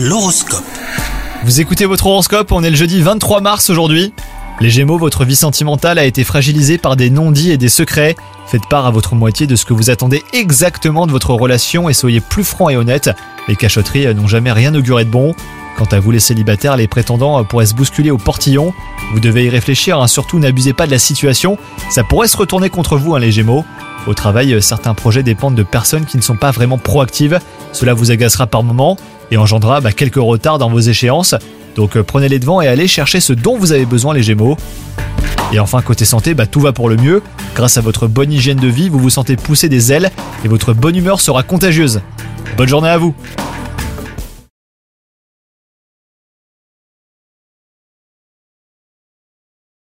L'horoscope. Vous écoutez votre horoscope, on est le jeudi 23 mars aujourd'hui. Les Gémeaux, votre vie sentimentale a été fragilisée par des non-dits et des secrets. Faites part à votre moitié de ce que vous attendez exactement de votre relation et soyez plus franc et honnête. Les cachotteries n'ont jamais rien auguré de bon. Quant à vous les célibataires, les prétendants pourraient se bousculer au portillon. Vous devez y réfléchir, hein. surtout n'abusez pas de la situation. Ça pourrait se retourner contre vous, hein, les Gémeaux. Au travail, certains projets dépendent de personnes qui ne sont pas vraiment proactives. Cela vous agacera par moments et engendrera bah, quelques retards dans vos échéances. Donc euh, prenez les devants et allez chercher ce dont vous avez besoin, les Gémeaux. Et enfin, côté santé, bah, tout va pour le mieux. Grâce à votre bonne hygiène de vie, vous vous sentez pousser des ailes et votre bonne humeur sera contagieuse. Bonne journée à vous